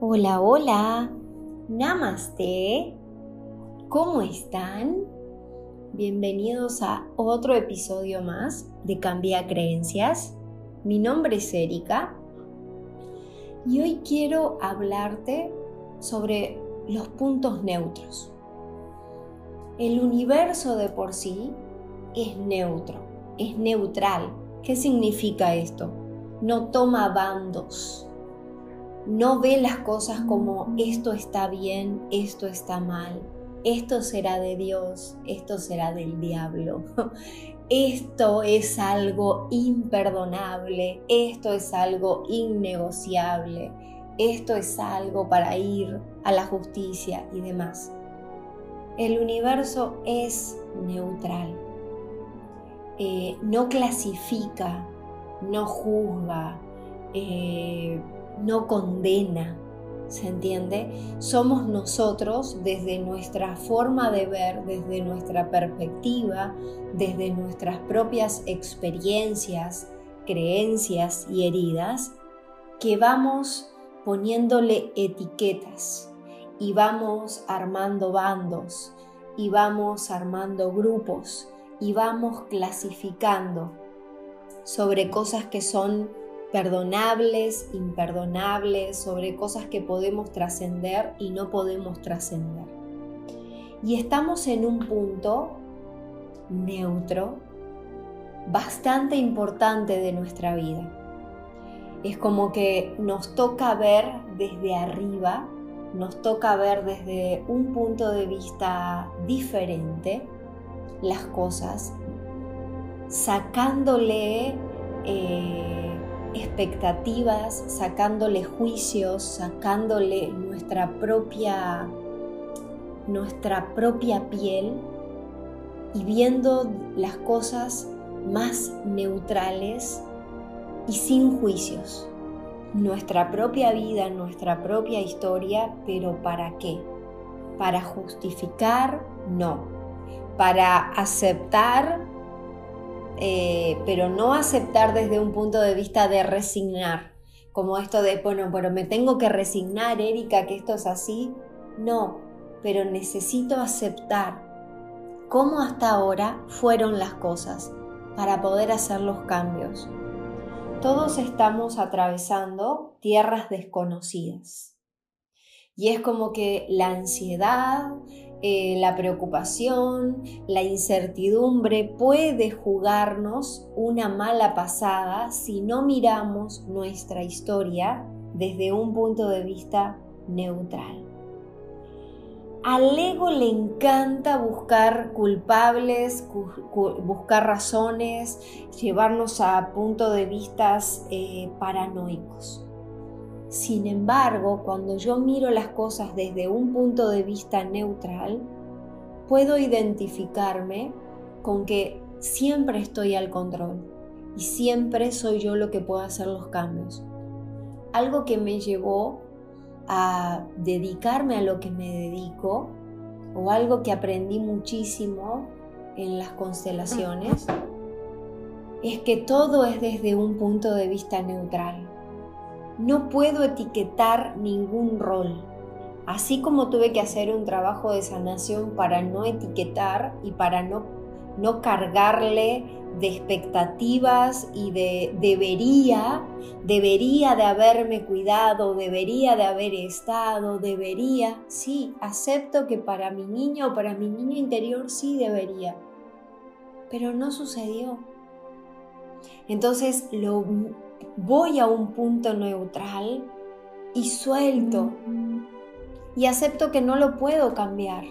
Hola, hola. Namaste. ¿Cómo están? Bienvenidos a otro episodio más de Cambia Creencias. Mi nombre es Erika y hoy quiero hablarte sobre los puntos neutros. El universo de por sí es neutro, es neutral. ¿Qué significa esto? No toma bandos no ve las cosas como esto está bien, esto está mal, esto será de Dios, esto será del diablo, esto es algo imperdonable, esto es algo innegociable, esto es algo para ir a la justicia y demás. El universo es neutral, eh, no clasifica, no juzga, eh, no condena, ¿se entiende? Somos nosotros desde nuestra forma de ver, desde nuestra perspectiva, desde nuestras propias experiencias, creencias y heridas, que vamos poniéndole etiquetas y vamos armando bandos y vamos armando grupos y vamos clasificando sobre cosas que son perdonables, imperdonables, sobre cosas que podemos trascender y no podemos trascender. Y estamos en un punto neutro bastante importante de nuestra vida. Es como que nos toca ver desde arriba, nos toca ver desde un punto de vista diferente las cosas, sacándole eh, expectativas, sacándole juicios, sacándole nuestra propia nuestra propia piel y viendo las cosas más neutrales y sin juicios. Nuestra propia vida, nuestra propia historia, pero ¿para qué? Para justificar, no. Para aceptar, eh, pero no aceptar desde un punto de vista de resignar, como esto de, bueno, pero me tengo que resignar, Erika, que esto es así. No, pero necesito aceptar cómo hasta ahora fueron las cosas para poder hacer los cambios. Todos estamos atravesando tierras desconocidas. Y es como que la ansiedad, eh, la preocupación, la incertidumbre puede jugarnos una mala pasada si no miramos nuestra historia desde un punto de vista neutral. Al ego le encanta buscar culpables, buscar razones, llevarnos a puntos de vistas eh, paranoicos. Sin embargo, cuando yo miro las cosas desde un punto de vista neutral, puedo identificarme con que siempre estoy al control y siempre soy yo lo que puedo hacer los cambios. Algo que me llevó a dedicarme a lo que me dedico o algo que aprendí muchísimo en las constelaciones es que todo es desde un punto de vista neutral no puedo etiquetar ningún rol. Así como tuve que hacer un trabajo de sanación para no etiquetar y para no, no cargarle de expectativas y de debería, debería de haberme cuidado, debería de haber estado, debería, sí, acepto que para mi niño o para mi niño interior sí debería, pero no sucedió. Entonces lo voy a un punto neutral y suelto y acepto que no lo puedo cambiar,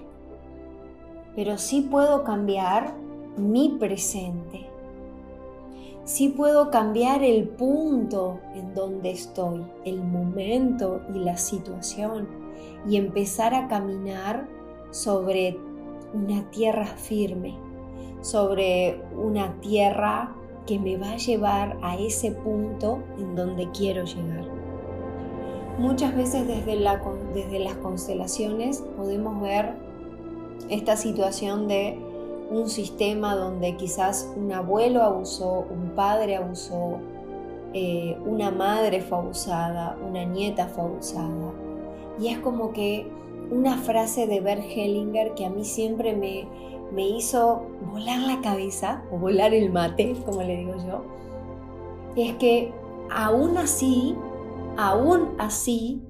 pero sí puedo cambiar mi presente. Sí puedo cambiar el punto en donde estoy, el momento y la situación y empezar a caminar sobre una tierra firme, sobre una tierra que me va a llevar a ese punto en donde quiero llegar. Muchas veces desde, las constelaciones podemos ver esta situación de un sistema donde quizás un abuelo abusó, un padre abusó, eh, una madre fue abusada, una nieta fue abusada, Y es como que una frase de Bert Hellinger que a mí siempre me, me hizo volar la cabeza, o volar el mate, como le digo yo, es que aún así, aún así,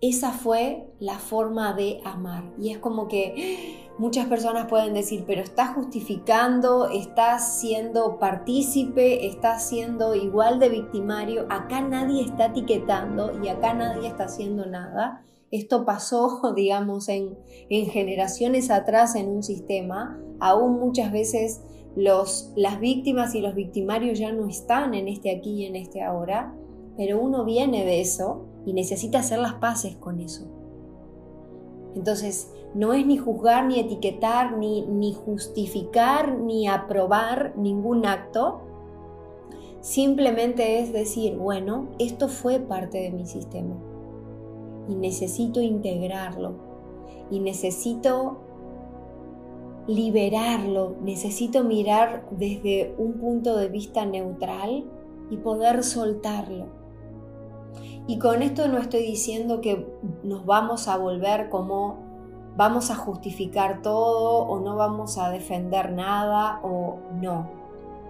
esa fue la forma de amar. Y es como que muchas personas pueden decir, pero estás justificando, estás siendo partícipe, estás siendo igual de victimario, acá nadie está etiquetando y acá nadie está haciendo nada. Esto pasó, digamos, en, en generaciones atrás en un sistema, aún muchas veces los, las víctimas y los victimarios ya no están en este aquí y en este ahora, pero uno viene de eso y necesita hacer las paces con eso. Entonces, no es ni juzgar, ni etiquetar, ni justificar, ni aprobar ningún acto. Simplemente es decir, bueno, esto fue parte de mi sistema y necesito integrarlo y necesito liberarlo, necesito mirar desde un punto de vista neutral y poder soltarlo. Y con esto no estoy diciendo que nos vamos a volver como vamos a justificar todo o no vamos a defender nada o no,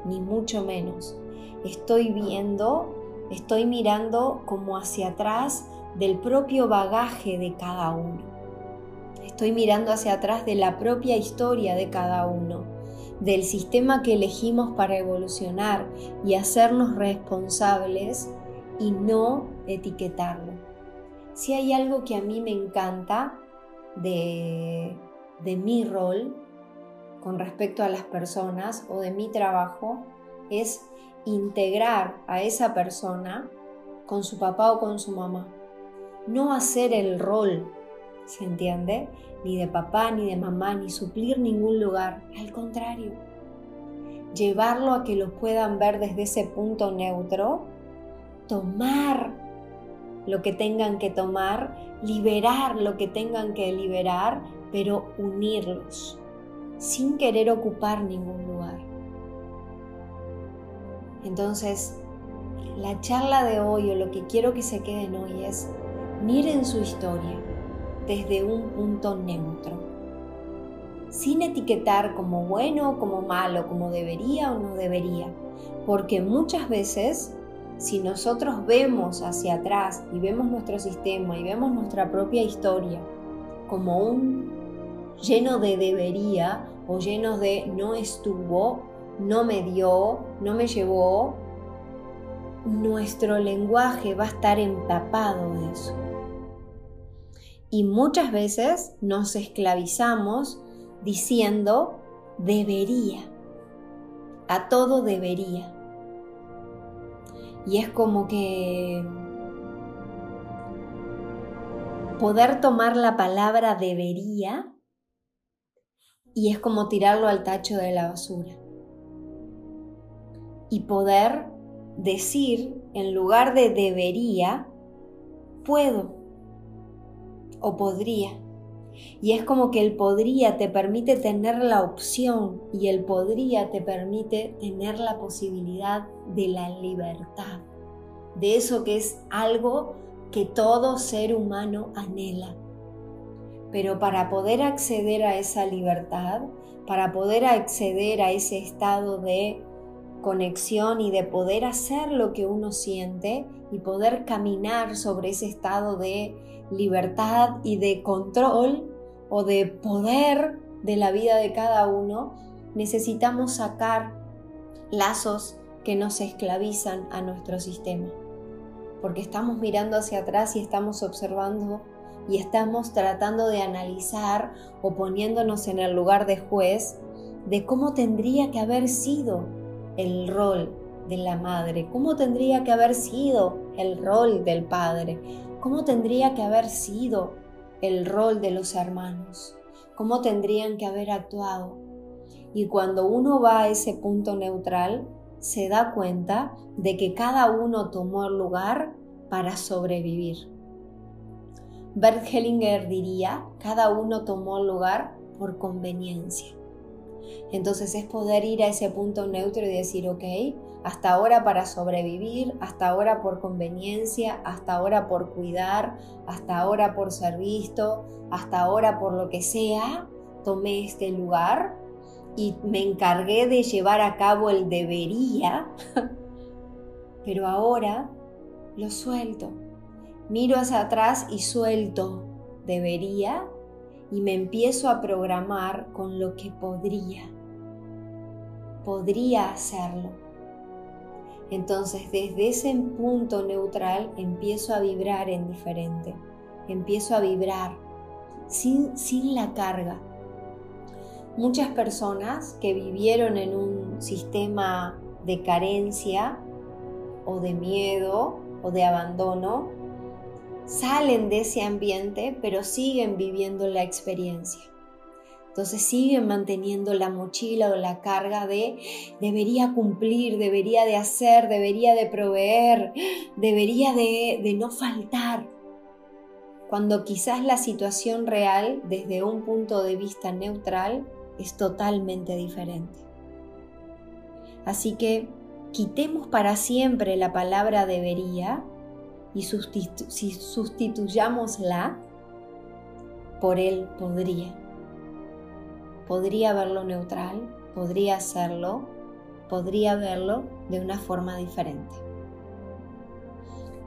ni mucho menos. Estoy viendo, estoy mirando como hacia atrás del propio bagaje de cada uno Estoy mirando hacia atrás de la propia historia de cada uno, del sistema que elegimos para evolucionar y hacernos responsables y no etiquetarlo. Si hay algo que a mí me encanta de, mi rol con respecto a las personas o de mi trabajo, es integrar a esa persona con su papá o con su mamá. No hacer el rol ¿se entiende? Ni de papá, ni de mamá, ni suplir ningún lugar. Al contrario, llevarlo a que lo puedan ver desde ese punto neutro, tomar lo que tengan que tomar, liberar lo que tengan que liberar, pero unirlos, sin querer ocupar ningún lugar. Entonces, la charla de hoy o lo que quiero que se queden hoy es, miren su historia desde un punto neutro, sin etiquetar como bueno, como malo, como debería o no debería, porque muchas veces si nosotros vemos hacia atrás y vemos nuestro sistema y vemos nuestra propia historia como un lleno de debería o lleno de no estuvo, no me dio, no me llevó, nuestro lenguaje va a estar empapado de eso. Y muchas veces nos esclavizamos diciendo debería, a todo debería. Y es como que poder tomar la palabra debería y es como tirarlo al tacho de la basura. Y poder decir en lugar de debería, puedo o podría. Y es como que el podría te permite tener la opción y el podría te permite tener la posibilidad de la libertad, de eso que es algo que todo ser humano anhela. Pero para poder acceder a esa libertad, para poder acceder a ese estado de conexión y de poder hacer lo que uno siente y poder caminar sobre ese estado de libertad y de control o de poder de la vida de cada uno, necesitamos sacar lazos que nos esclavizan a nuestro sistema. Porque estamos mirando hacia atrás y estamos observando y estamos tratando de analizar o poniéndonos en el lugar de juez de cómo tendría que haber sido el rol de la madre, cómo tendría que haber sido el rol del padre, cómo tendría que haber sido el rol de los hermanos, cómo tendrían que haber actuado. Y cuando uno va a ese punto neutral, se da cuenta de que cada uno tomó el lugar para sobrevivir. Bert Hellinger diría, cada uno tomó el lugar por conveniencia. Entonces es poder ir a ese punto neutro y decir, ok, hasta ahora para sobrevivir, hasta ahora por conveniencia, hasta ahora por cuidar, hasta ahora por ser visto, hasta ahora por lo que sea, tomé este lugar y me encargué de llevar a cabo el debería, pero ahora lo suelto. Miro hacia atrás y suelto debería y me empiezo a programar con lo que podría. Podría hacerlo entonces desde ese punto neutral empiezo a vibrar en diferente, empiezo a vibrar sin, sin la carga. Muchas personas que vivieron en un sistema de carencia o de miedo o de abandono, salen de ese ambiente pero siguen viviendo la experiencia. Entonces siguen manteniendo la mochila o la carga de debería cumplir, debería de hacer, debería de proveer, debería de, no faltar. Cuando quizás la situación real desde un punto de vista neutral es totalmente diferente. Así que quitemos para siempre la palabra debería y sustituyámosla por el podría podría verlo neutral, podría hacerlo, podría verlo de una forma diferente.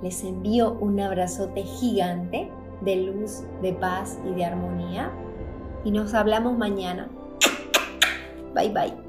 Les envío un abrazote gigante de luz, de paz y de armonía y nos hablamos mañana. Bye bye.